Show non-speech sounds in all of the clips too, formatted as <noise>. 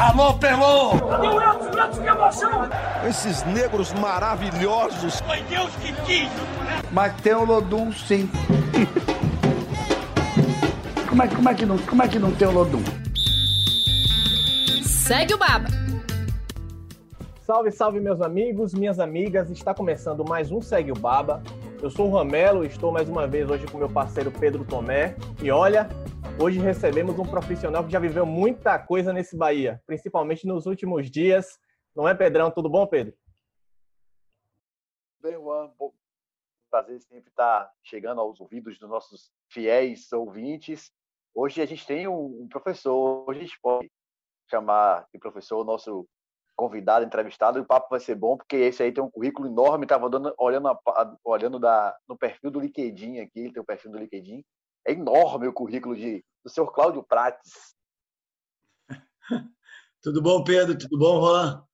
Alô, Pelô! Edson, Edson, que emoção! Esses negros maravilhosos. Foi Deus que quis! Mas tem o Lodum, sim. como, é, como, é que não, como é que não tem o Lodum? Segue o Baba! Salve, salve, meus amigos, minhas amigas. Está começando mais um Segue o Baba. Eu sou o Ramelo e estou mais uma vez hoje com meu parceiro Pedro Tomé. E olha, hoje recebemos um profissional que já viveu muita coisa nesse Bahia, principalmente nos últimos dias. Não é, Pedrão? Tudo bom, Pedro? Bem, Juan. Bom, prazer sempre estar chegando aos ouvidos dos nossos fiéis ouvintes. Hoje a gente tem um professor, hoje a gente pode chamar de professor o nosso convidado, entrevistado, e o papo vai ser bom, porque esse aí tem um currículo enorme, estava olhando, olhando da, no perfil do LinkedIn aqui, ele tem o perfil do LinkedIn, é enorme o currículo de, do senhor Cláudio Prates. <laughs> Tudo bom, Pedro? Tudo bom, Juan?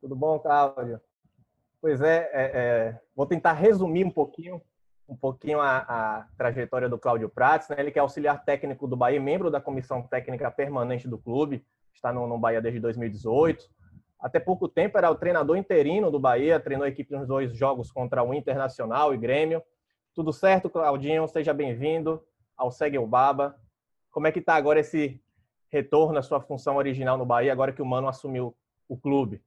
Tudo bom, Cláudio? Pois é, é, é, vou tentar resumir um pouquinho um pouquinho a, a trajetória do Cláudio Prates. Né? Ele que é auxiliar técnico do Bahia, membro da comissão técnica permanente do clube, está no, no Bahia desde 2018. Até pouco tempo era o treinador interino do Bahia, treinou a equipe nos dois jogos contra o Internacional e Grêmio. Tudo certo, Claudinho? Seja bem-vindo ao Segue o Baba. Como é que está agora esse retorno à sua função original no Bahia, agora que o Mano assumiu o clube?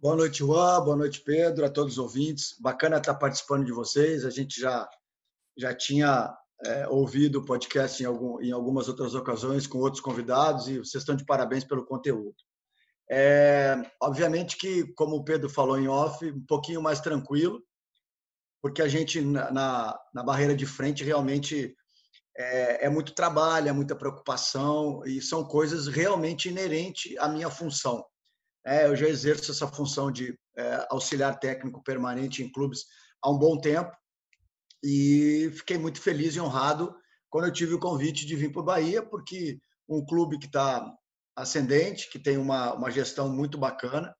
Boa noite, Juan. Boa noite, Pedro, a todos os ouvintes. Bacana estar participando de vocês. A gente já, já tinha é, ouvido o podcast em, algum, em algumas outras ocasiões com outros convidados e vocês estão de parabéns pelo conteúdo. É, obviamente que, como o Pedro falou em off, um pouquinho mais tranquilo, porque a gente, na, na barreira de frente, realmente é, é, muito trabalho, é muita preocupação e são coisas realmente inerentes à minha função. É, eu já exerço essa função de é, auxiliar técnico permanente em clubes há um bom tempo e fiquei muito feliz e honrado quando eu tive o convite de vir para o Bahia, porque um clube que está ascendente, que tem uma, uma gestão muito bacana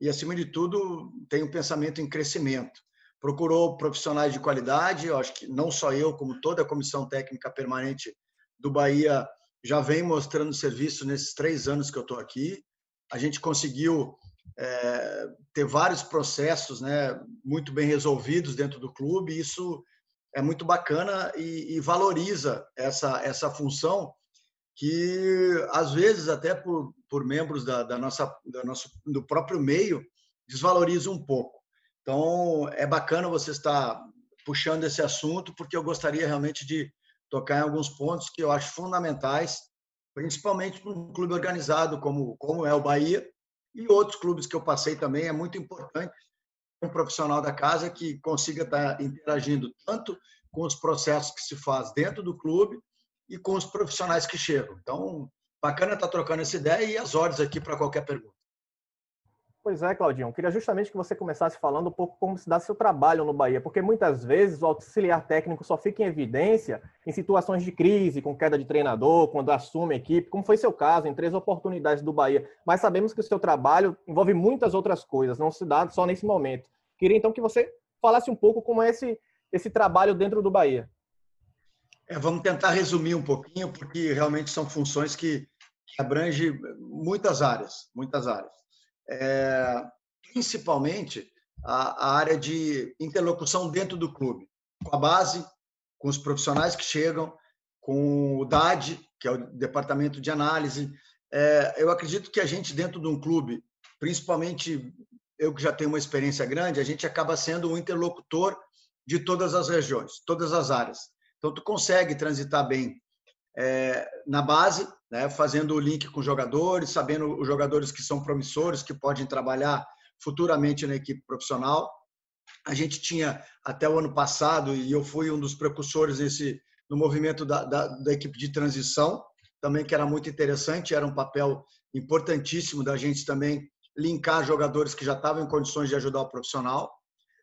e, acima de tudo, tem um pensamento em crescimento. Procurou profissionais de qualidade, eu acho que não só eu, como toda a comissão técnica permanente do Bahia já vem mostrando serviço nesses três anos que eu estou aqui. A gente conseguiu é, ter vários processos né, muito bem resolvidos dentro do clube, isso é muito bacana e, e, valoriza essa, essa função que, às vezes, até por, por membros da, da nossa, da nosso, do próprio meio, desvaloriza um pouco. Então, é bacana você estar puxando esse assunto, porque eu gostaria realmente de tocar em alguns pontos que eu acho fundamentais, principalmente para um clube organizado como, como é o Bahia, e outros clubes que eu passei também. É muito importante um profissional da casa que consiga estar interagindo tanto com os processos que se faz dentro do clube e com os profissionais que chegam. Então, bacana estar trocando essa ideia e as ordens aqui para qualquer pergunta. Pois é, Claudinho. Queria justamente que você começasse falando um pouco como se dá seu trabalho no Bahia, porque muitas vezes o auxiliar técnico só fica em evidência em situações de crise, com queda de treinador, quando assume a equipe, como foi seu caso em três oportunidades do Bahia. Mas sabemos que o seu trabalho envolve muitas outras coisas, não se dá só nesse momento. Queria então que você falasse um pouco como é esse, esse trabalho dentro do Bahia. É, vamos tentar resumir um pouquinho, porque realmente são funções que, que abrangem muitas áreas, muitas áreas é, principalmente a, a, área de interlocução dentro do clube, com a base, com os profissionais que chegam, com o DAD, que é o Departamento de Análise. É, eu acredito que a gente, dentro de um clube, principalmente eu que já tenho uma experiência grande, a gente acaba sendo um interlocutor de todas as regiões, todas as áreas. Então, tu consegue transitar bem é, na base, né, fazendo o link com jogadores, sabendo os jogadores que são promissores, que podem trabalhar futuramente na equipe profissional. A gente tinha até o ano passado, e eu fui um dos precursores nesse, no movimento da, da, da equipe de transição, também que era muito interessante, era um papel importantíssimo da gente também linkar jogadores que já estavam em condições de ajudar o profissional.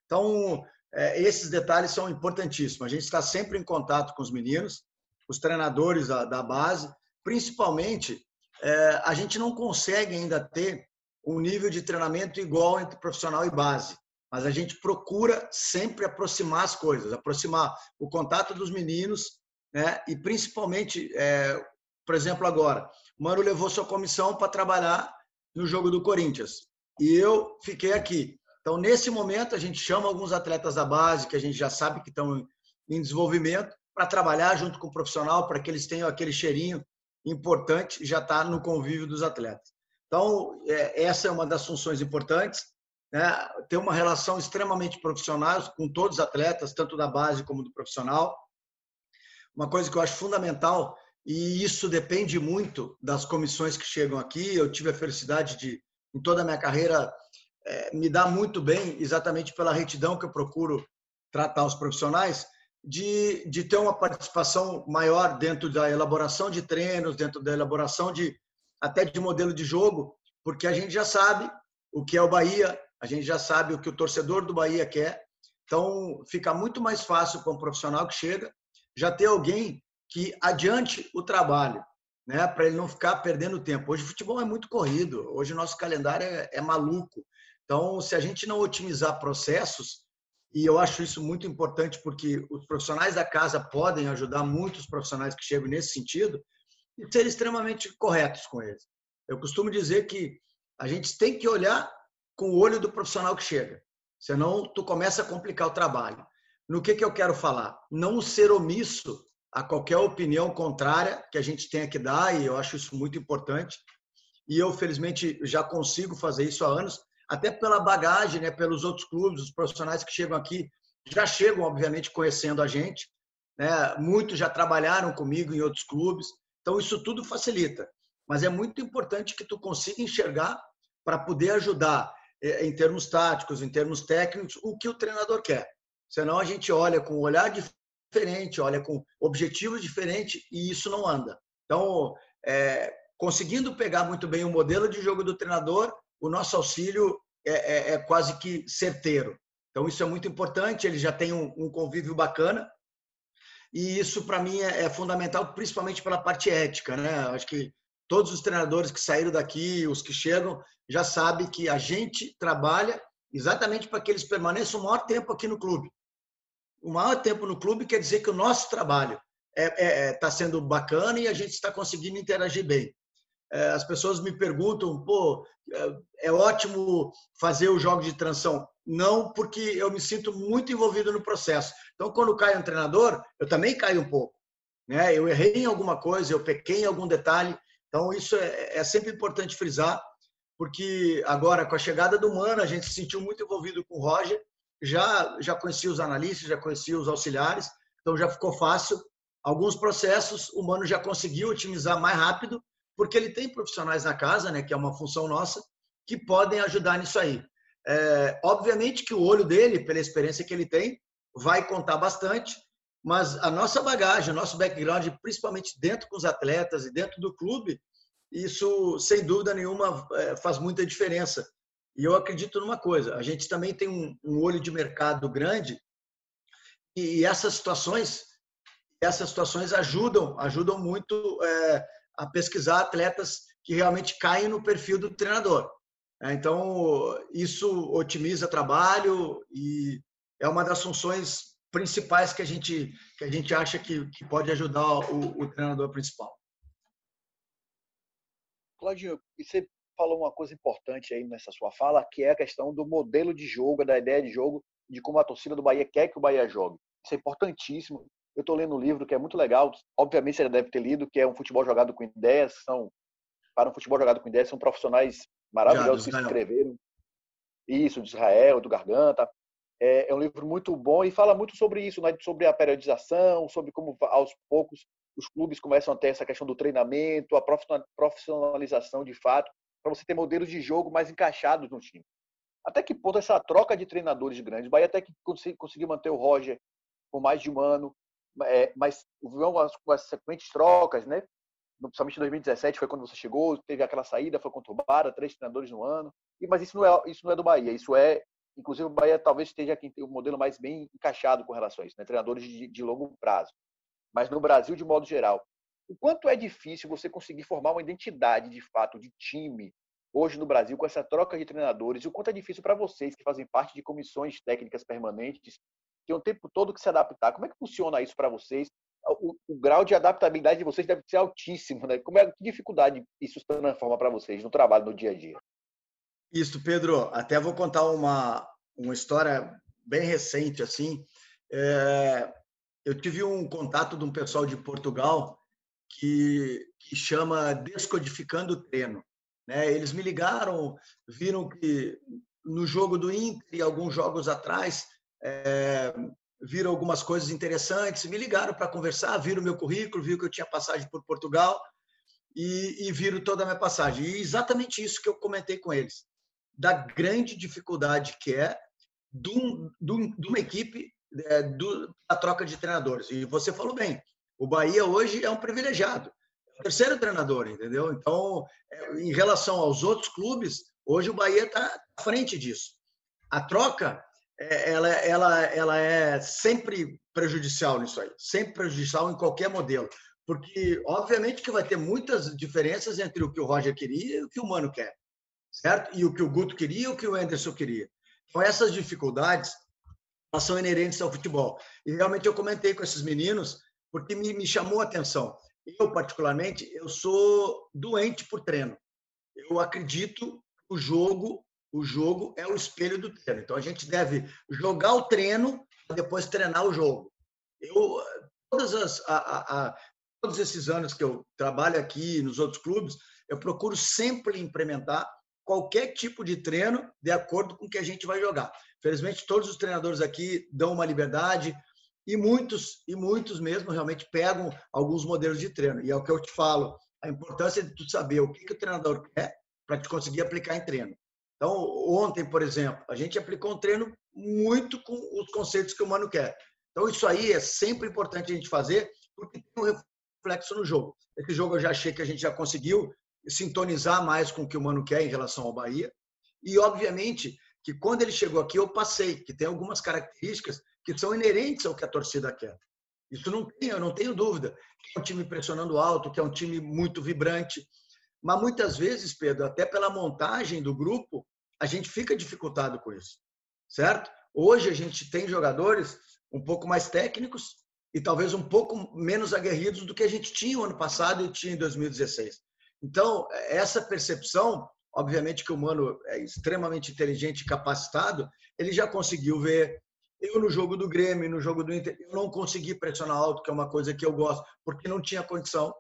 Então, é, esses detalhes são importantíssimos. A gente está sempre em contato com os meninos, os treinadores da, da base, principalmente, é, a gente não consegue ainda ter um nível de treinamento igual entre profissional e base, mas a gente procura sempre aproximar as coisas, aproximar o contato dos meninos, né? E principalmente é, por exemplo, agora, Mano levou sua comissão para trabalhar no jogo do Corinthians e eu fiquei aqui. Então, nesse momento, a gente chama alguns atletas da base, que a gente já sabe que estão em desenvolvimento, para trabalhar junto com o profissional, para que eles tenham aquele cheirinho importante, já está no convívio dos atletas. Então, é, essa é uma das funções importantes, né? ter uma relação extremamente profissional com todos os atletas, tanto da base como do profissional. Uma coisa que eu acho fundamental, e isso depende muito das comissões que chegam aqui, eu tive a felicidade de, em toda a minha carreira, é, me dar muito bem, exatamente pela retidão que eu procuro tratar os profissionais, de, de ter uma participação maior dentro da elaboração de treinos, dentro da elaboração de até de modelo de jogo, porque a gente já sabe o que é o Bahia, a gente já sabe o que o torcedor do Bahia quer. Então, fica muito mais fácil para um profissional que chega já ter alguém que adiante o trabalho, né, para ele não ficar perdendo tempo. Hoje o futebol é muito corrido, hoje o nosso calendário é, é maluco. Então, se a gente não otimizar processos, e eu acho isso muito importante porque os profissionais da casa podem ajudar muitos profissionais que chegam nesse sentido e ser extremamente corretos com eles. Eu costumo dizer que a gente tem que olhar com o olho do profissional que chega, senão tu começa a complicar o trabalho. No que, que eu quero falar? Não ser omisso a qualquer opinião contrária que a gente tenha que dar, e eu acho isso muito importante. E eu, felizmente, já consigo fazer isso há anos, até pela bagagem, né, pelos outros clubes, os profissionais que chegam aqui já chegam, obviamente, conhecendo a gente. Né? Muitos já trabalharam comigo em outros clubes, então isso tudo facilita. Mas é muito importante que tu consiga enxergar para poder ajudar é, em termos táticos, em termos técnicos, o que o treinador quer. Senão a gente olha com um olhar diferente, olha com objetivos diferentes e isso não anda. Então, é, conseguindo pegar muito bem o modelo de jogo do treinador, o nosso auxílio é, é, é quase que certeiro. Então, isso é muito importante. Ele já tem um, um convívio bacana. E isso, para mim, é, é, fundamental, principalmente pela parte ética. Né? Acho que todos os treinadores que saíram daqui, os que chegam, já sabem que a gente trabalha exatamente para que eles permaneçam o maior tempo aqui no clube. O maior tempo no clube quer dizer que o nosso trabalho está é, é, tá sendo bacana e a gente está conseguindo interagir bem. É, as pessoas me perguntam, pô, é, é ótimo fazer o jogo de transição. Não, porque eu me sinto muito envolvido no processo. Então, quando cai um treinador, eu também caio um pouco. Né? Eu errei em alguma coisa, eu pequei em algum detalhe. Então, isso é, é sempre importante frisar, porque agora, com a chegada do Mano, a gente se sentiu muito envolvido com o Roger. Já, já conhecia os analistas, já conhecia os auxiliares, então já ficou fácil. Alguns processos o Mano já conseguiu otimizar mais rápido porque ele tem profissionais na casa, né, que é uma função nossa, que podem ajudar nisso aí. É, obviamente que o olho dele, pela experiência que ele tem, vai contar bastante, mas a nossa bagagem, o nosso background, principalmente dentro com os atletas e dentro do clube, isso, sem dúvida nenhuma, é, faz muita diferença. E eu acredito numa coisa: a gente também tem um, um olho de mercado grande e essas situações, essas situações ajudam, ajudam muito é, a pesquisar atletas que realmente caem no perfil do treinador. É, então, isso otimiza trabalho e é uma das funções principais que a gente, que a gente acha que, que pode ajudar o, o treinador principal. Claudinho, você falou uma coisa importante aí nessa sua fala, que é a questão do modelo de jogo, da ideia de jogo, de como a torcida do Bahia quer que o Bahia jogue. Isso é importantíssimo. Eu estou lendo um livro que é muito legal, obviamente você já deve ter lido, que é um futebol jogado com ideias. São, para um futebol jogado com ideias, são profissionais maravilhosos já, que escreveram. Isso, de Israel, do Garganta. É, é, um livro muito bom e fala muito sobre isso, né? sobre a periodização, sobre como aos poucos os clubes começam a ter essa questão do treinamento, a profissionalização de fato, para você ter modelos de jogo mais encaixados no time. Até que ponto essa troca de treinadores grandes, Bahia até que conseguiu manter o Roger por mais de um ano, é, mas houve as, as sequentes trocas, né? Principalmente em 2017 foi quando você chegou, teve aquela saída, foi conturbada, três treinadores no ano. E, mas isso não, é, isso não é do Bahia, isso é. Inclusive, o Bahia talvez esteja quem tem o modelo mais bem encaixado com relação a isso, né? treinadores de, de longo prazo. Mas no Brasil, de modo geral, o quanto é difícil você conseguir formar uma identidade de fato de time hoje no Brasil com essa troca de treinadores e o quanto é difícil para vocês que fazem parte de comissões técnicas permanentes tem um tempo todo que se adaptar. Como é que funciona isso para vocês? o, o, grau de adaptabilidade de vocês deve ser altíssimo, né? Como é que dificuldade isso se transforma para vocês no trabalho, no dia a dia? Isso, Pedro. Até vou contar uma, uma história bem recente, assim. É, eu tive um contato de um pessoal de Portugal que, que chama Descodificando o Treino. Né? Eles me ligaram, viram que no jogo do Inter e alguns jogos atrás é, viram algumas coisas interessantes, me ligaram para conversar, viram meu currículo, viram que eu tinha passagem por Portugal e, e viram toda a minha passagem. E exatamente isso que eu comentei com eles, da grande dificuldade que é de, um, de, um, uma equipe é, do, da troca de treinadores. E você falou bem, o Bahia hoje é um privilegiado, é terceiro treinador, entendeu? Então, é, em relação aos outros clubes, hoje o Bahia está à frente disso. A troca ela, ela, ela é sempre prejudicial nisso aí, sempre prejudicial em qualquer modelo, porque obviamente que vai ter muitas diferenças entre o que o Roger queria e o que o Mano quer, certo? E o que o Guto queria e o que o Anderson queria. Então essas dificuldades são inerentes ao futebol. E realmente eu comentei com esses meninos porque me, me chamou a atenção. Eu particularmente eu sou doente por treino. Eu acredito que o jogo o jogo é o espelho do treino. Então a gente deve jogar o treino para depois treinar o jogo. Eu todas as a, a, a, todos esses anos que eu trabalho aqui nos outros clubes, eu procuro sempre implementar qualquer tipo de treino de acordo com o que a gente vai jogar. Felizmente todos os treinadores aqui dão uma liberdade e muitos e muitos mesmo realmente pegam alguns modelos de treino. E é o que eu te falo, a importância de tu saber o que, que o treinador quer para te conseguir aplicar em treino. Então, ontem, por exemplo, a gente aplicou um treino muito com os conceitos que o Mano quer. Então, isso aí é sempre importante a gente fazer, porque tem um reflexo no jogo. Esse jogo eu já achei que a gente já conseguiu sintonizar mais com o que o Mano quer em relação ao Bahia. E, obviamente, que quando ele chegou aqui, eu passei, que tem algumas características que são inerentes ao que a torcida quer. Isso não tem, eu não tenho dúvida. Que é um time pressionando alto, que é um time muito vibrante. Mas muitas vezes, Pedro, até pela montagem do grupo, a gente fica dificultado com isso, certo? Hoje a gente tem jogadores um pouco mais técnicos e talvez um pouco menos aguerridos do que a gente tinha no ano passado e tinha em 2016. Então, essa percepção, obviamente que o Mano é extremamente inteligente e capacitado, ele já conseguiu ver. Eu, no jogo do Grêmio, no jogo do Inter, eu não consegui pressionar alto, que é uma coisa que eu gosto, porque não tinha condição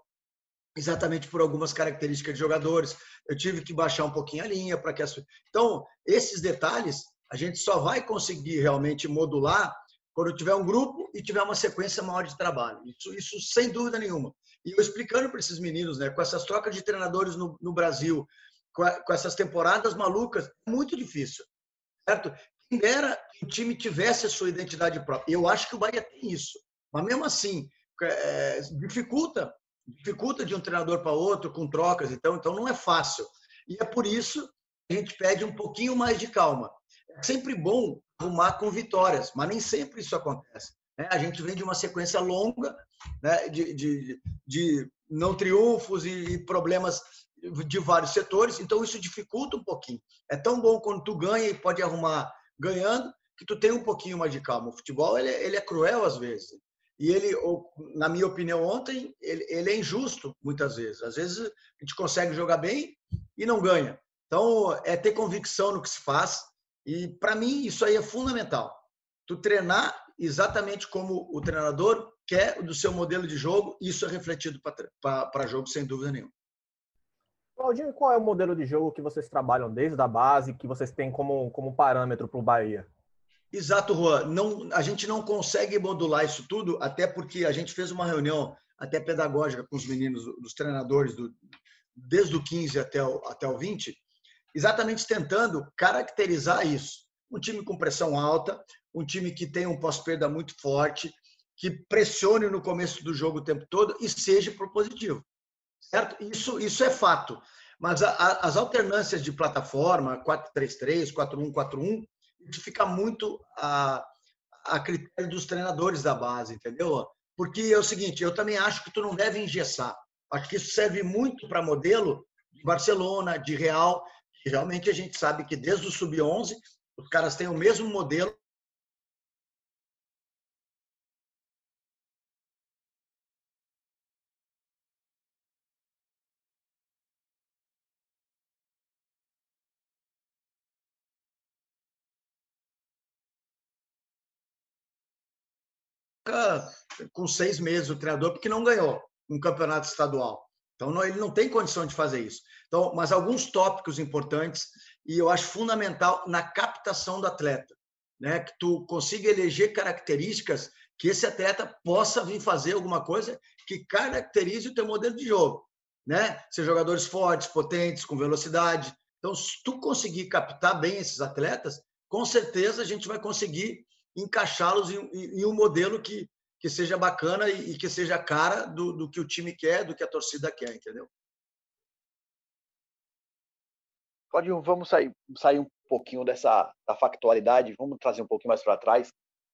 exatamente por algumas características de jogadores. Eu tive que baixar um pouquinho a linha para que as... Então, esses detalhes a gente só vai conseguir realmente modular quando tiver um grupo e tiver uma sequência maior de trabalho. Isso, isso sem dúvida nenhuma. E eu explicando para esses meninos, né, com essas trocas de treinadores no, no Brasil, com, a, com, essas temporadas malucas, é muito difícil. Certo? Quem dera que o time tivesse a sua identidade própria. Eu acho que o Bahia tem isso. Mas mesmo assim, é, dificulta dificulta de um treinador para outro com trocas, então, então não é fácil. E é por isso que a gente pede um pouquinho mais de calma. É sempre bom arrumar com vitórias, mas nem sempre isso acontece. Né? A gente vem de uma sequência longa né, de, de, de não triunfos e problemas de vários setores, então isso dificulta um pouquinho. É tão bom quando tu ganha e pode arrumar ganhando, que tu tem um pouquinho mais de calma. O futebol ele, é, ele é cruel às vezes. E ele, na minha opinião, ontem, ele, ele é injusto muitas vezes. Às vezes a gente consegue jogar bem e não ganha. Então, é ter convicção no que se faz. E, para mim, isso aí é fundamental. Tu treinar exatamente como o treinador quer do seu modelo de jogo, isso é refletido para jogo, sem dúvida nenhuma. Claudinho, qual é o modelo de jogo que vocês trabalham desde a base, que vocês têm como, como parâmetro para o Bahia? Exato, Juan. Não, a gente não consegue modular isso tudo, até porque a gente fez uma reunião até pedagógica com os meninos, os treinadores, do, desde o 15 até o, até o 20, exatamente tentando caracterizar isso. Um time com pressão alta, um time que tem um pós-perda muito forte, que pressione no começo do jogo o tempo todo e seja propositivo. Certo? Isso, isso é fato. Mas a, a, as alternâncias de plataforma, 4-3-3, 4-1-4-1, isso fica muito a, a critério dos treinadores da base, entendeu? Porque é o seguinte, eu também acho que tu não deve engessar. Acho que isso serve muito para modelo de Barcelona, de Real, realmente a gente sabe que desde o sub-11 os caras têm o mesmo modelo com seis meses o treinador, porque não ganhou um campeonato estadual. Então, não, ele não tem condição de fazer isso. Então, mas alguns tópicos importantes e eu acho fundamental na captação do atleta, né? Que tu consiga eleger características que esse atleta possa vir fazer alguma coisa que caracterize o teu modelo de jogo, né? Ser jogadores fortes, potentes, com velocidade. Então, se tu conseguir captar bem esses atletas, com certeza a gente vai conseguir encaixá-los em, em, um modelo que, que seja bacana e, e que seja a cara do, do que o time quer, do que a torcida quer, entendeu? Claudio, vamos sair, sair um pouquinho dessa da factualidade, vamos trazer um pouquinho mais para trás.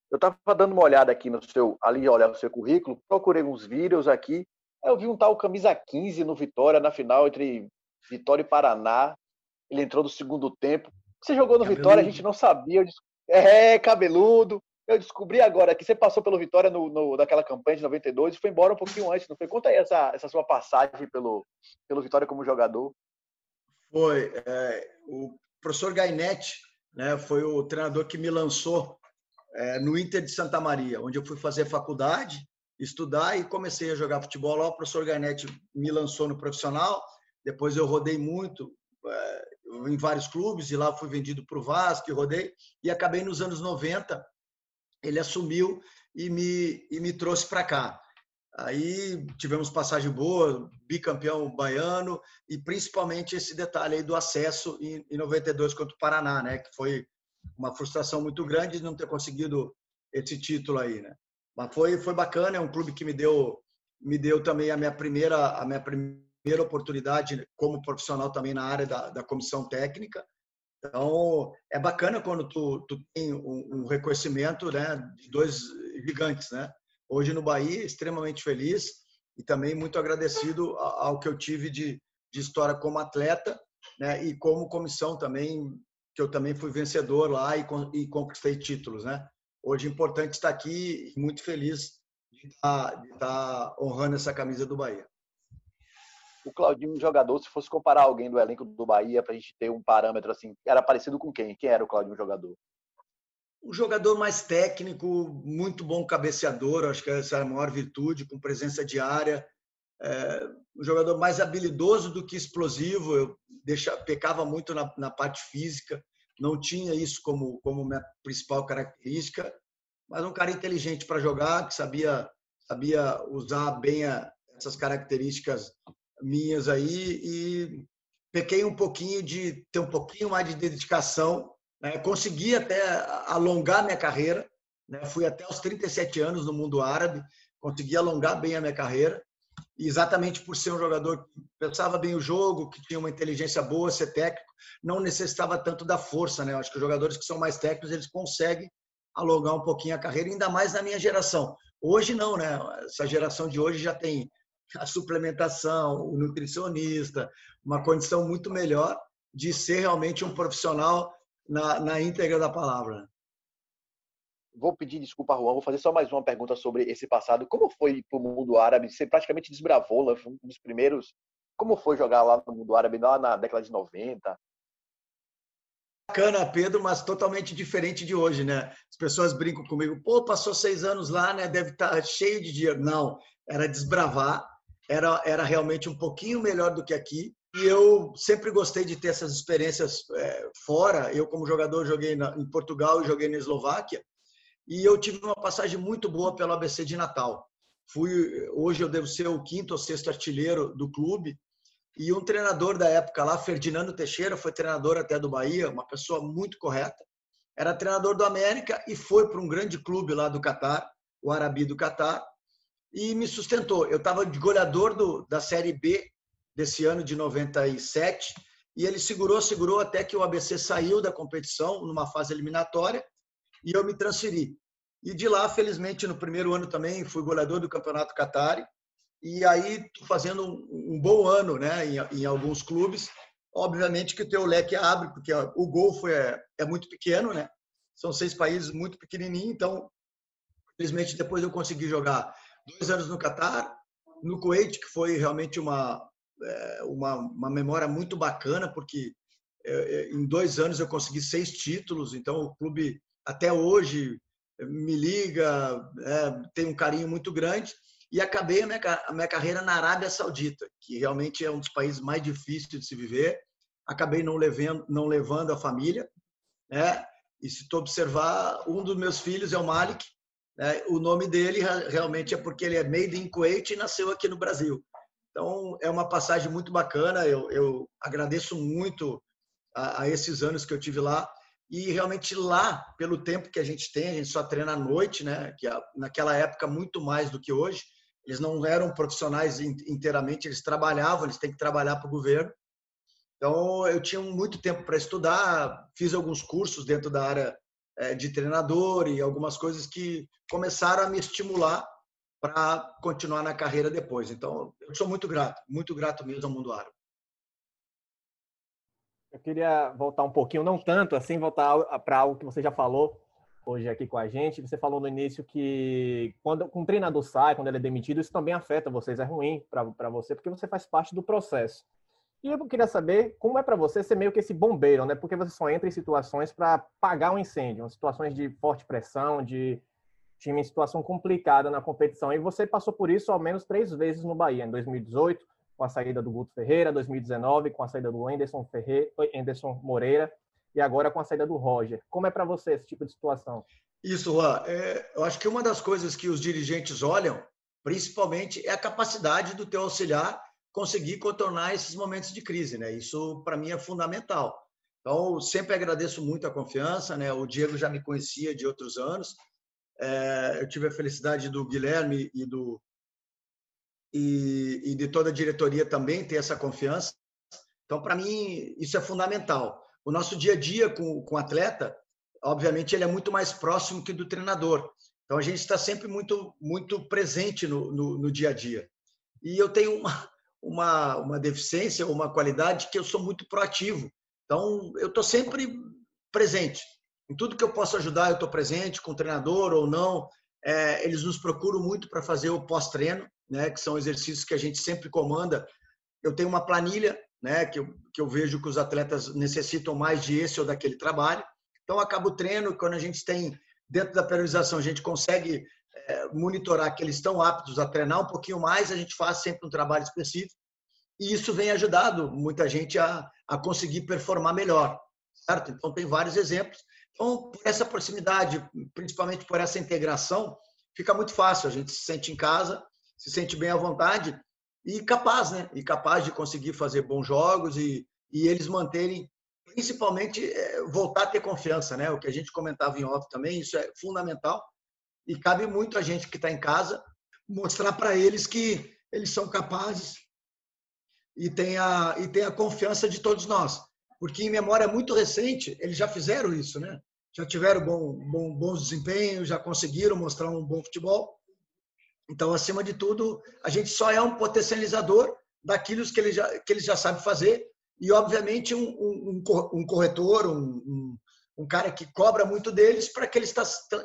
Eu estava dando uma olhada aqui no seu, ali olhar no seu currículo, procurei uns vídeos aqui, eu vi um tal camisa 15 no Vitória na final entre Vitória e Paraná. Ele entrou no segundo tempo. Você jogou no cabeludo. Vitória, a gente não sabia. É, cabeludo. Eu descobri agora que você passou pelo Vitória no, no, naquela campanha de 92 e foi embora um pouquinho antes, não foi? Conta aí essa, essa sua passagem pelo, pelo Vitória como jogador. Foi. É, o professor Gainetti né, foi o treinador que me lançou é, no Inter de Santa Maria, onde eu fui fazer faculdade, estudar e comecei a jogar futebol lá. O professor Gainetti me lançou no profissional. Depois eu rodei muito é, em vários clubes e lá fui vendido para o Vasco e rodei. E acabei nos anos 90, ele assumiu e me, e me trouxe para cá. Aí tivemos passagem boa, bicampeão baiano e principalmente esse detalhe aí do acesso em, 92 contra o Paraná, né? Que foi uma frustração muito grande de não ter conseguido esse título aí, né? Mas foi foi bacana, é um clube que me deu me deu também a minha primeira a minha primeira oportunidade como profissional também na área da, da comissão técnica. Então é bacana quando tu, tu tem um, um reconhecimento, né? De dois gigantes, né? hoje no Bahia, extremamente feliz e também muito agradecido ao que eu tive de, de história como atleta né, e como comissão também, que eu também fui vencedor lá e, e conquistei títulos. Né? Hoje é importante estar aqui e muito feliz de estar, de estar honrando essa camisa do Bahia. O Claudinho, jogador, se fosse comparar alguém do elenco do Bahia para a gente ter um parâmetro assim, era parecido com quem? Quem era o Claudinho jogador? o jogador mais técnico, muito bom cabeceador, acho que essa é a maior virtude, com presença de área. É, um jogador mais habilidoso do que explosivo, eu deixa, pecava muito na, na parte física, não tinha isso como, como minha principal característica, mas um cara inteligente para jogar, que sabia, sabia usar bem a, essas características minhas aí e pequei um pouquinho de ter um pouquinho mais de dedicação né? Consegui até alongar minha carreira, né? fui até os 37 anos no mundo árabe, consegui alongar bem a minha carreira, e exatamente por ser um jogador que pensava bem o jogo, que tinha uma inteligência boa, ser técnico, não necessitava tanto da força. Né? acho que os jogadores que são mais técnicos, eles conseguem alongar um pouquinho a carreira, ainda mais na minha geração. Hoje não, né? Essa geração de hoje já tem a suplementação, o nutricionista, uma condição muito melhor de ser realmente um profissional na, na íntegra da palavra. Vou pedir desculpa, Juan, vou fazer só mais uma pergunta sobre esse passado. Como foi para o mundo árabe? Você praticamente desbravou, lá, foi um dos primeiros. Como foi jogar lá no mundo árabe, lá na década de 90? Bacana, Pedro, mas totalmente diferente de hoje, né? As pessoas brincam comigo, pô, passou seis anos lá, né? Deve estar tá cheio de dinheiro. Não, era desbravar, era, era realmente um pouquinho melhor do que aqui. E eu sempre gostei de ter essas experiências é, fora. Eu, como jogador, joguei na, em Portugal e joguei na Eslováquia. E eu tive uma passagem muito boa pelo ABC de Natal. Fui, hoje eu devo ser o quinto ou sexto artilheiro do clube. E um treinador da época lá, Ferdinando Teixeira, foi treinador até do Bahia, uma pessoa muito correta. Era treinador do América e foi para um grande clube lá do Catar, o Arabi do Catar, e me sustentou. Eu estava de goleador do, da Série B desse ano de 97, e ele segurou, segurou até que o ABC saiu da competição numa fase eliminatória e eu me transferi. E de lá, felizmente, no primeiro ano também fui goleador do Campeonato Qatari e aí fazendo um, um, bom ano, né, em, em, alguns clubes. Obviamente que o teu leque abre, porque o Golfo é, é muito pequeno, né? São seis países muito pequenininhos, então felizmente depois eu consegui jogar dois anos no Catar, no Kuwait, que foi realmente uma, é, uma, uma memória muito bacana, porque é, é, em dois anos eu consegui seis títulos, então o clube até hoje me liga, é, tem um carinho muito grande. E acabei a minha, a minha carreira na Arábia Saudita, que realmente é um dos países mais difíceis de se viver. Acabei não levando, não levando a família, né? E se tu observar, um dos meus filhos é o Malik. Né? O nome dele realmente é porque ele é made in Kuwait e nasceu aqui no Brasil. Então, é uma passagem muito bacana. Eu, eu agradeço muito a, a, esses anos que eu tive lá. E realmente lá, pelo tempo que a gente tem, a gente só treina à noite, né? Que naquela época muito mais do que hoje. Eles não eram profissionais inteiramente, eles trabalhavam, eles têm que trabalhar para o governo. Então, eu tinha muito tempo para estudar, fiz alguns cursos dentro da área de treinador e algumas coisas que começaram a me estimular para continuar na carreira depois. Então, eu sou muito grato, muito grato mesmo ao mundo árabe. Eu queria voltar um pouquinho, não tanto assim, voltar para algo que você já falou hoje aqui com a gente. Você falou no início que quando um treinador sai, quando ele é demitido, isso também afeta vocês, é ruim para você, porque você faz parte do processo. E eu queria saber como é para você ser meio que esse bombeiro, né? Porque você só entra em situações para apagar um incêndio, situações de forte pressão, de time em situação complicada na competição. E você passou por isso ao menos três vezes no Bahia, em 2018, com a saída do Guto Ferreira, 2019, com a saída do Anderson, Ferreira, Anderson Moreira e agora com a saída do Roger. Como é para você esse tipo de situação? Isso, Juan. É, eu acho que uma das coisas que os dirigentes olham, principalmente, é a capacidade do teu auxiliar conseguir contornar esses momentos de crise, né? Isso para mim é fundamental. Então, sempre agradeço muito a confiança, né? O Diego já me conhecia de outros anos, é, eu tive a felicidade do Guilherme e do e, e de toda a diretoria também ter essa confiança. Então, para mim, isso é fundamental. O nosso dia a dia com, com o atleta, obviamente, ele é muito mais próximo que do treinador. Então, a gente está sempre muito, muito presente no, no, no, dia a dia. E eu tenho uma, uma, uma deficiência, uma qualidade que eu sou muito proativo. Então, eu estou sempre presente. Em tudo que eu posso ajudar, eu estou presente, com o treinador ou não. É, eles nos procuram muito para fazer o pós-treino, né, que são exercícios que a gente sempre comanda. Eu tenho uma planilha né, que, eu, que eu vejo que os atletas necessitam mais de esse ou daquele trabalho. Então, acaba o treino, quando a gente tem, dentro da periodização, a gente consegue monitorar que eles estão aptos a treinar um pouquinho mais, a gente faz sempre um trabalho específico. E isso vem ajudado muita gente a, a conseguir performar melhor, certo? Então, tem vários exemplos. Então, por essa proximidade, principalmente por essa integração, fica muito fácil. A gente se sente em casa, se sente bem à vontade e capaz, né? E capaz de conseguir fazer bons jogos e, e eles manterem, principalmente, é, voltar a ter confiança, né? O que a gente comentava em off também, isso é fundamental. E cabe muito a gente que está em casa mostrar para eles que eles são capazes e tem, a, e tem a confiança de todos nós. Porque em memória muito recente, eles já fizeram isso, né? já tiveram bom, bom, bons desempenhos, já conseguiram mostrar um bom futebol. Então, acima de tudo, a gente só é um potencializador daquilo que ele já, que ele já sabe fazer e, obviamente, um, um, um corretor, um, um, cara que cobra muito deles para que eles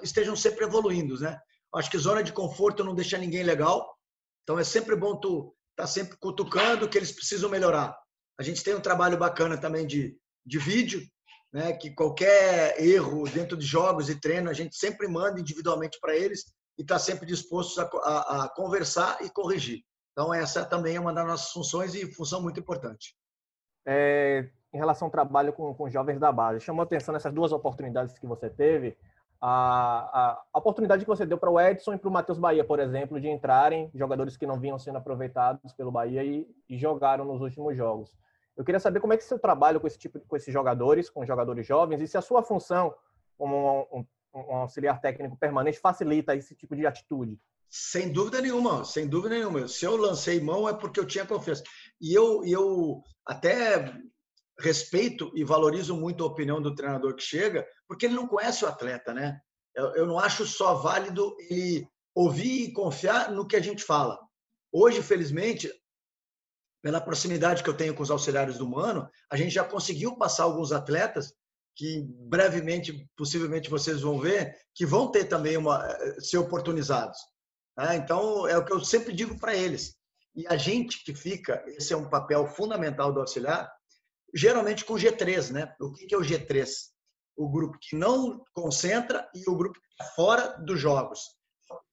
estejam sempre evoluindo, né? Acho que zona de conforto não deixa ninguém legal. Então, é sempre bom tu estar tá sempre cutucando que eles precisam melhorar. A gente tem um trabalho bacana também de, de vídeo, né, que qualquer erro dentro de jogos e treino a gente sempre manda individualmente para eles e está sempre disposto a, a, a, conversar e corrigir. Então essa também é uma das nossas funções e função muito importante. É, em relação ao trabalho com, com jovens da base, chamou atenção nessas duas oportunidades que você teve, a, a oportunidade que você deu para o Edson e para o Matheus Bahia, por exemplo, de entrarem jogadores que não vinham sendo aproveitados pelo Bahia e, e jogaram nos últimos jogos. Eu queria saber como é que seu trabalho com esse tipo, com esses jogadores, com jogadores jovens, e se a sua função como um, um, um auxiliar técnico permanente facilita esse tipo de atitude. Sem dúvida nenhuma, sem dúvida nenhuma. Se eu lancei mão é porque eu tinha confiança. E eu, eu até respeito e valorizo muito a opinião do treinador que chega, porque ele não conhece o atleta, né? Eu, não acho só válido ele ouvir e confiar no que a gente fala. Hoje, felizmente, pela proximidade que eu tenho com os auxiliares do Mano, a gente já conseguiu passar alguns atletas que brevemente, possivelmente vocês vão ver, que vão ter também uma eh, ser oportunizados. Né? Então é o que eu sempre digo para eles. E a gente que fica, esse é um papel fundamental do auxiliar, geralmente com G3, né? O que é o G3? o grupo que não concentra e o grupo que está fora dos jogos.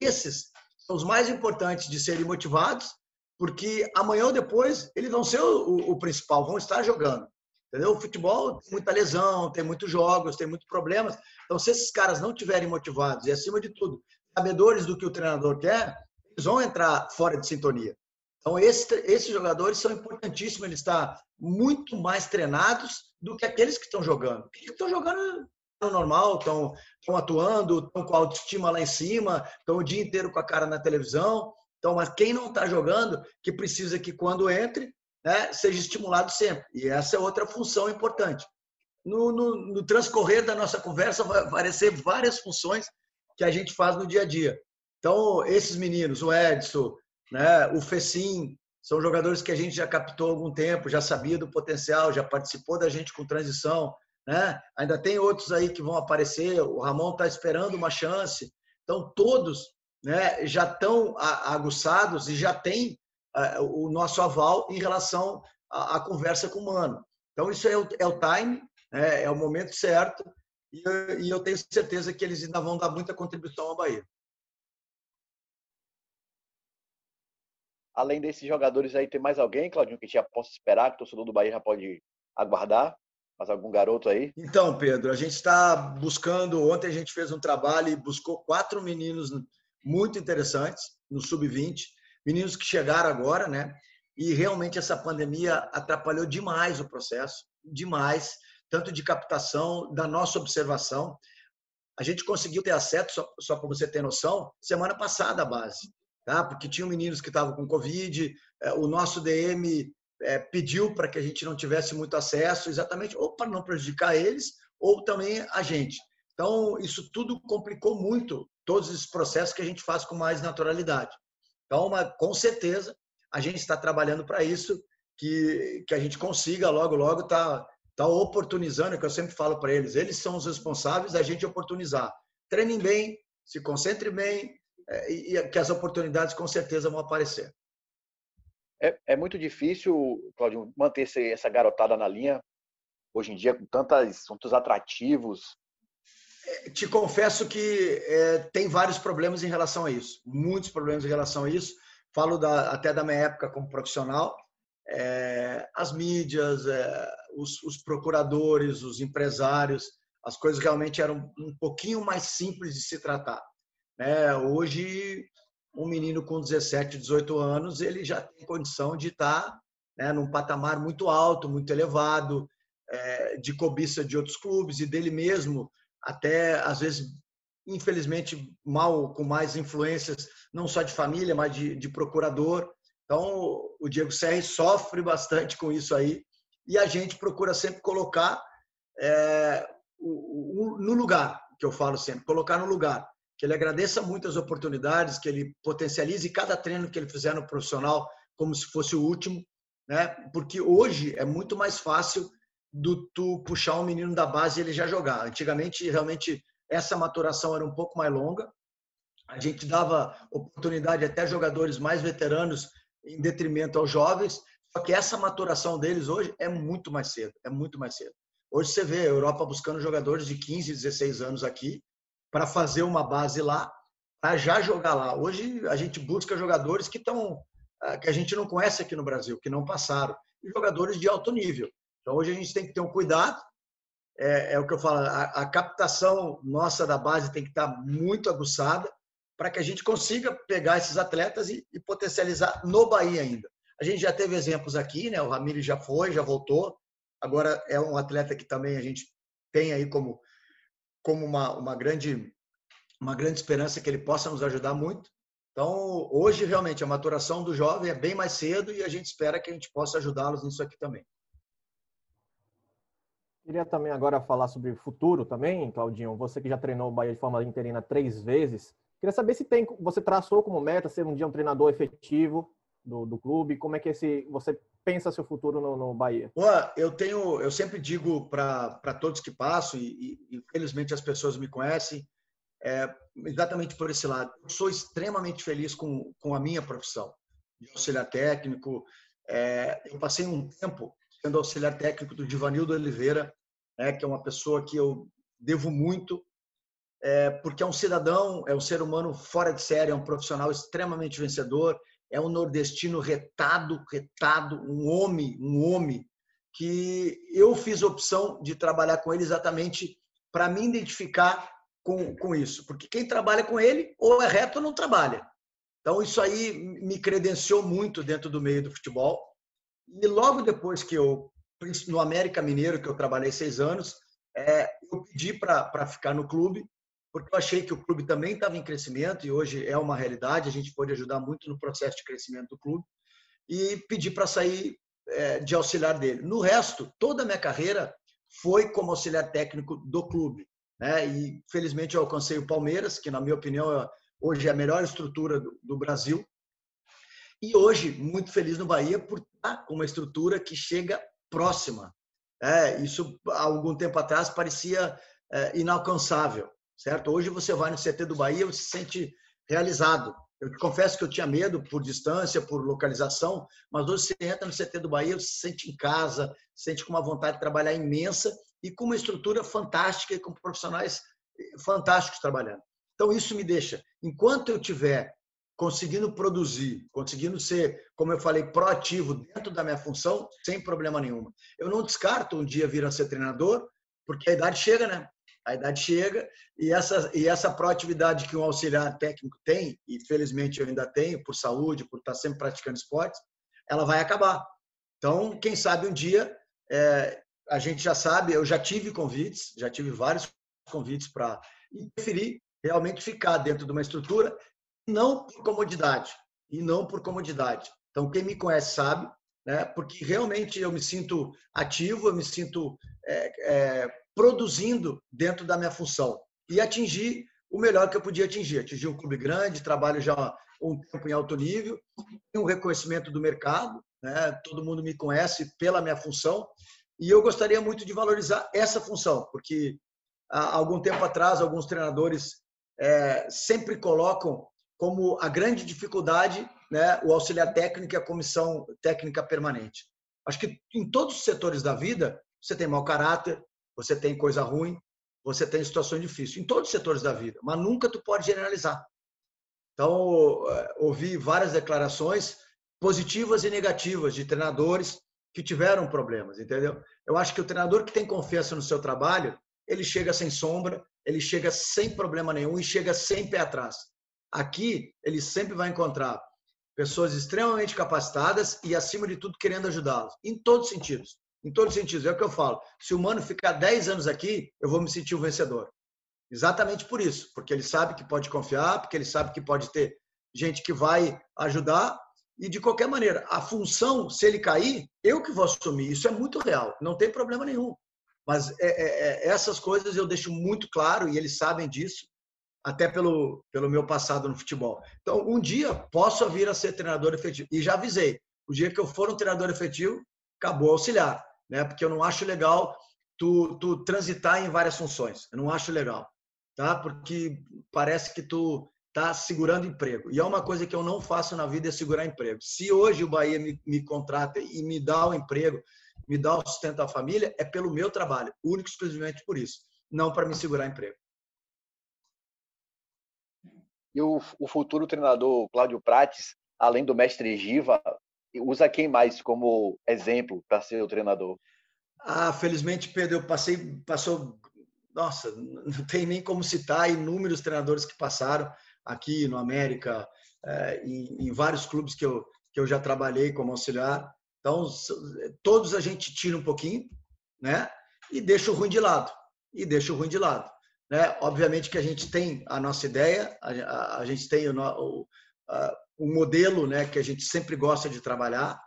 Esses são os mais importantes de serem motivados, porque amanhã ou depois eles vão ser o, o principal, vão estar jogando. Entendeu? O futebol tem muita lesão, tem muitos jogos, tem muitos problemas. Então, se esses caras não tiverem motivados e, acima de tudo, sabedores do que o treinador quer, eles vão entrar fora de sintonia. Então, esse, esses jogadores são importantíssimos, eles estão muito mais treinados do que aqueles que estão jogando. Aqueles que estão jogando no normal, estão, estão atuando, estão com a autoestima lá em cima, estão o dia inteiro com a cara na televisão. Então, mas quem não está jogando, que precisa que quando entre, né, seja estimulado sempre. E essa é outra função importante. No, no, no transcorrer da nossa conversa, vai aparecer várias funções que a gente faz no dia a dia. Então, esses meninos, o Edson, né? O Fecim são jogadores que a gente já captou há algum tempo, já sabia do potencial, já participou da gente com transição, né? Ainda tem outros aí que vão aparecer. O Ramon está esperando uma chance. Então todos, né? Já estão aguçados e já tem uh, o nosso aval em relação à, à, conversa com o Mano. Então isso é o, é o time, né? é o momento certo e, e eu tenho certeza que eles ainda vão dar muita contribuição ao Bahia. Além desses jogadores aí, tem mais alguém, Claudinho, que já possa esperar, que o torcedor do Bahia já pode aguardar? Mais algum garoto aí? Então, Pedro, a gente está buscando. Ontem a gente fez um trabalho e buscou quatro meninos muito interessantes no sub-20, meninos que chegaram agora, né? E realmente essa pandemia atrapalhou demais o processo, demais, tanto de captação, da nossa observação. A gente conseguiu ter acesso, só, só para você ter noção, semana passada a base tá? porque tinham meninos que estavam com Covid, é, o nosso DM é, pediu para que a gente não tivesse muito acesso, exatamente, ou para não prejudicar eles, ou também a gente. Então, isso tudo complicou muito todos esses processos que a gente faz com mais naturalidade. Então, com certeza, a gente está trabalhando para isso, que, que a gente consiga logo, logo tá, tá oportunizando, que eu sempre falo para eles, eles são os responsáveis da gente oportunizar. Treinem bem, se concentrem bem, é, e que as oportunidades com certeza vão aparecer. É, é muito difícil, Claudio, manter essa garotada na linha hoje em dia com tantos, tantos atrativos. É, te confesso que é, tem vários problemas em relação a isso, muitos problemas em relação a isso. Falo da, até da minha época como profissional. É, as mídias, é, os, os procuradores, os empresários, as coisas realmente eram um pouquinho mais simples de se tratar. É, hoje, um menino com 17, 18 anos, ele já tem condição de estar né, num patamar muito alto, muito elevado, é, de cobiça de outros clubes e dele mesmo, até às vezes, infelizmente, mal com mais influências, não só de família, mas de, de procurador. Então, o Diego Serri sofre bastante com isso aí e a gente procura sempre colocar é, o, o, no lugar, que eu falo sempre, colocar no lugar que ele agradeça muito as oportunidades, que ele potencialize cada treino que ele fizer no profissional como se fosse o último, né? Porque hoje é muito mais fácil do tu puxar um menino da base e ele já jogar. Antigamente, realmente, essa maturação era um pouco mais longa. A gente dava oportunidade até jogadores mais veteranos em detrimento aos jovens, só que essa maturação deles hoje é muito mais cedo, é muito mais cedo. Hoje você vê a Europa buscando jogadores de 15, 16 anos aqui, para fazer uma base lá, para já jogar lá. Hoje a gente busca jogadores que estão ah, que a gente não conhece aqui no Brasil, que não passaram, e jogadores de alto nível. Então hoje a gente tem que ter um cuidado. É, é o que eu falo, a, a, captação nossa da base tem que estar tá muito aguçada para que a gente consiga pegar esses atletas e, e, potencializar no Bahia ainda. A gente já teve exemplos aqui, né? O Ramiro já foi, já voltou. Agora é um atleta que também a gente tem aí como como uma, uma, grande, uma grande esperança que ele possa nos ajudar muito. Então, hoje, realmente, a maturação do jovem é bem mais cedo e a gente espera que a gente possa ajudá-los nisso aqui também. Queria também agora falar sobre futuro também, Claudinho. Você que já treinou o Bahia de forma interina três vezes. Queria saber se tem, você traçou como meta ser um dia um treinador efetivo do, do clube. Como é que esse, você pensa seu futuro no, no Bahia? Boa, eu tenho, eu sempre digo para todos que passo e, e infelizmente as pessoas me conhecem, é, exatamente por esse lado. Eu sou extremamente feliz com, com a minha profissão de auxiliar técnico. É, eu passei um tempo sendo auxiliar técnico do Divanildo Oliveira, né, que é uma pessoa que eu devo muito, é, porque é um cidadão, é um ser humano fora de série, é um profissional extremamente vencedor, é um nordestino retado, retado, um homem, um homem que eu fiz opção de trabalhar com ele exatamente para me identificar com, com isso, porque quem trabalha com ele ou é reto ou não trabalha. Então isso aí me credenciou muito dentro do meio do futebol. E logo depois que eu no América Mineiro que eu trabalhei seis anos, é, eu pedi para ficar no clube porque eu achei que o clube também estava em crescimento e hoje é uma realidade, a gente pode ajudar muito no processo de crescimento do clube, e pedi para sair é, de auxiliar dele. No resto, toda a minha carreira foi como auxiliar técnico do clube. Né? E felizmente eu alcancei o Palmeiras, que na minha opinião hoje é a melhor estrutura do, do Brasil. E hoje, muito feliz no Bahia por estar com uma estrutura que chega próxima. É, isso, há algum tempo atrás, parecia é, inalcançável certo? Hoje você vai no CT do Bahia, você se sente realizado. Eu te confesso que eu tinha medo por distância, por localização, mas hoje você entra no CT do Bahia, você se sente em casa, se sente com uma vontade de trabalhar imensa e com uma estrutura fantástica e com profissionais fantásticos trabalhando. Então isso me deixa, enquanto eu tiver conseguindo produzir, conseguindo ser, como eu falei, proativo dentro da minha função, sem problema nenhum. Eu não descarto um dia vir a ser treinador, porque a idade chega, né? A idade chega e essa, e essa proatividade que um auxiliar técnico tem, e felizmente eu ainda tenho, por saúde, por estar sempre praticando esportes, ela vai acabar. Então, quem sabe um dia, é, a gente já sabe, eu já tive convites, já tive vários convites para e preferi realmente ficar dentro de uma estrutura, não por comodidade, e não por comodidade. Então, quem me conhece sabe, né, porque realmente eu me sinto ativo, eu me sinto é, é, produzindo dentro da minha função e atingir o melhor que eu podia atingir. Atingir um clube grande, trabalho já um tempo em alto nível, um reconhecimento do mercado, né? todo mundo me conhece pela minha função e eu gostaria muito de valorizar essa função, porque há algum tempo atrás alguns treinadores é, sempre colocam como a grande dificuldade né, o auxiliar técnico e a comissão técnica permanente. Acho que em todos os setores da vida você tem mau caráter, você tem coisa ruim, você tem situações difíceis, em todos os setores da vida, mas nunca tu pode generalizar. Então, eh, ouvi várias declarações positivas e negativas de treinadores que tiveram problemas, entendeu? Eu acho que o treinador que tem confiança no seu trabalho, ele chega sem sombra, ele chega sem problema nenhum e chega sem pé atrás. Aqui, ele sempre vai encontrar pessoas extremamente capacitadas e, acima de tudo, querendo ajudá-los, em todos os sentidos em todos os sentidos. É o que eu falo. Se o Mano ficar 10 anos aqui, eu vou me sentir um vencedor. Exatamente por isso. Porque ele sabe que pode confiar, porque ele sabe que pode ter gente que vai ajudar. E de qualquer maneira, a função, se ele cair, eu que vou assumir. Isso é muito real. Não tem problema nenhum. Mas é, é, é, essas coisas eu deixo muito claro e eles sabem disso, até pelo, pelo meu passado no futebol. Então, um dia posso vir a ser treinador efetivo. E já avisei: o dia que eu for um treinador efetivo, acabou auxiliar né? Porque eu não acho legal tu, tu transitar em várias funções. Eu não acho legal, tá? Porque parece que tu tá segurando emprego. E é uma coisa que eu não faço na vida é segurar emprego. Se hoje o Bahia me, me contrata e me dá o emprego, me dá o sustento da família, é pelo meu trabalho, único e exclusivamente por isso, não para me segurar emprego. E o, o futuro treinador Cláudio Prates, além do mestre Giva, usa quem mais como exemplo para ser o treinador? Ah, felizmente, Pedro, eu passei, passou, nossa, não tem nem como citar inúmeros treinadores que passaram aqui no América, é, em, em, vários clubes que eu, que eu já trabalhei como auxiliar. Então, todos a gente tira um pouquinho, né? E deixa o ruim de lado. E deixa o ruim de lado. Né? Obviamente que a gente tem a nossa ideia, a, a, a gente tem o, o, a, um modelo né, que a gente sempre gosta de trabalhar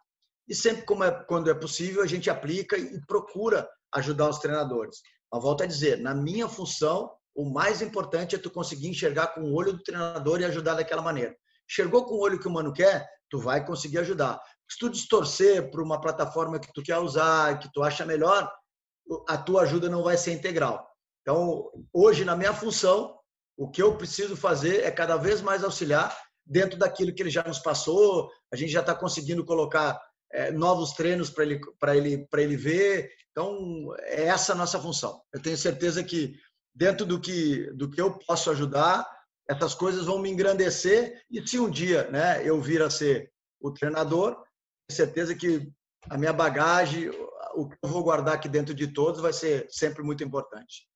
e sempre como é, quando é possível a gente aplica e procura ajudar os treinadores. Mas volto a dizer, na minha função, o mais importante é tu conseguir enxergar com o olho do treinador e ajudar daquela maneira. Enxergou com o olho que o mano quer, tu vai conseguir ajudar. Se tu distorcer para uma plataforma que tu quer usar, que tu acha melhor, a tua ajuda não vai ser integral. Então, hoje, na minha função, o que eu preciso fazer é cada vez mais auxiliar dentro daquilo que ele já nos passou. A gente já está conseguindo colocar é, novos treinos para ele, para ele, para ele ver. Então, é essa a nossa função. Eu tenho certeza que dentro do que, do que eu posso ajudar, essas coisas vão me engrandecer. E se um dia né, eu vir a ser o treinador, tenho certeza que a minha bagagem, o que eu vou guardar aqui dentro de todos, vai ser sempre muito importante.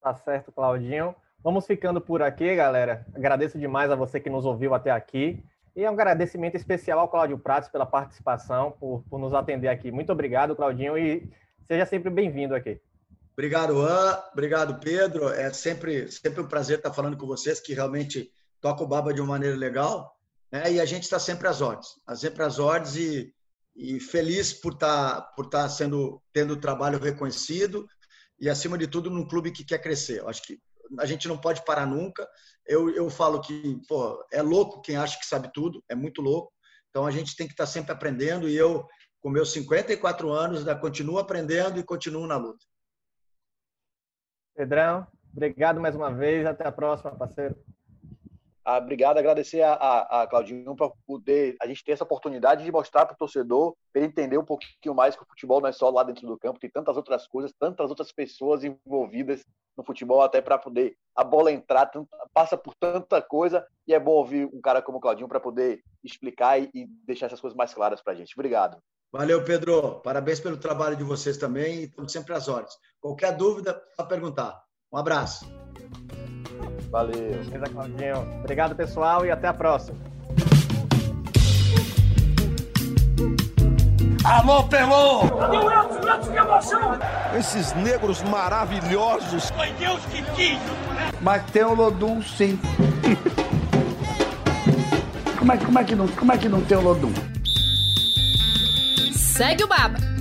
Tá certo, Claudinho. Vamos ficando por aqui, galera. Agradeço demais a você que nos ouviu até aqui. E um agradecimento especial ao Cláudio Pratos pela participação, por, por nos atender aqui. Muito obrigado, Claudinho, e seja sempre bem-vindo aqui. Obrigado, An. Obrigado, Pedro. É sempre, sempre um prazer estar falando com vocês, que realmente toca o baba de uma maneira legal. Né? E a gente está sempre às ordens. Sempre às ordens e, e feliz por estar, por estar sendo, tendo o trabalho reconhecido e, acima de tudo, num clube que quer crescer. Eu acho que a gente não pode parar nunca. Eu, eu falo que pô, é louco quem acha que sabe tudo, é muito louco. Então a gente tem que estar sempre aprendendo e eu, com meus 54 anos, ainda continuo aprendendo e continuo na luta. Pedrão, obrigado mais uma vez. Até a próxima, parceiro. Ah, obrigado, agradecer a, a, a Claudinho por poder a gente ter essa oportunidade de mostrar para o torcedor, para ele entender um pouquinho mais que o futebol não é só lá dentro do campo, tem tantas outras coisas, tantas outras pessoas envolvidas no futebol, até para poder a bola entrar, passa por tanta coisa, e é bom ouvir um cara como o Claudinho para poder explicar e, e deixar essas coisas mais claras para a gente. Obrigado. Valeu, Pedro. Parabéns pelo trabalho de vocês também e estamos sempre às horas. Qualquer dúvida, só perguntar. Um abraço. Valeu. Beleza, Claudinho. Obrigado, pessoal, e até a próxima. Alô, Pelô! Cadê o Elton? O Elton, que emoção! Esses negros maravilhosos. Foi Deus que quis! Mas tem o Lodum, sim. como, é, como, é que não, como é que não tem o Lodum? Segue o Baba.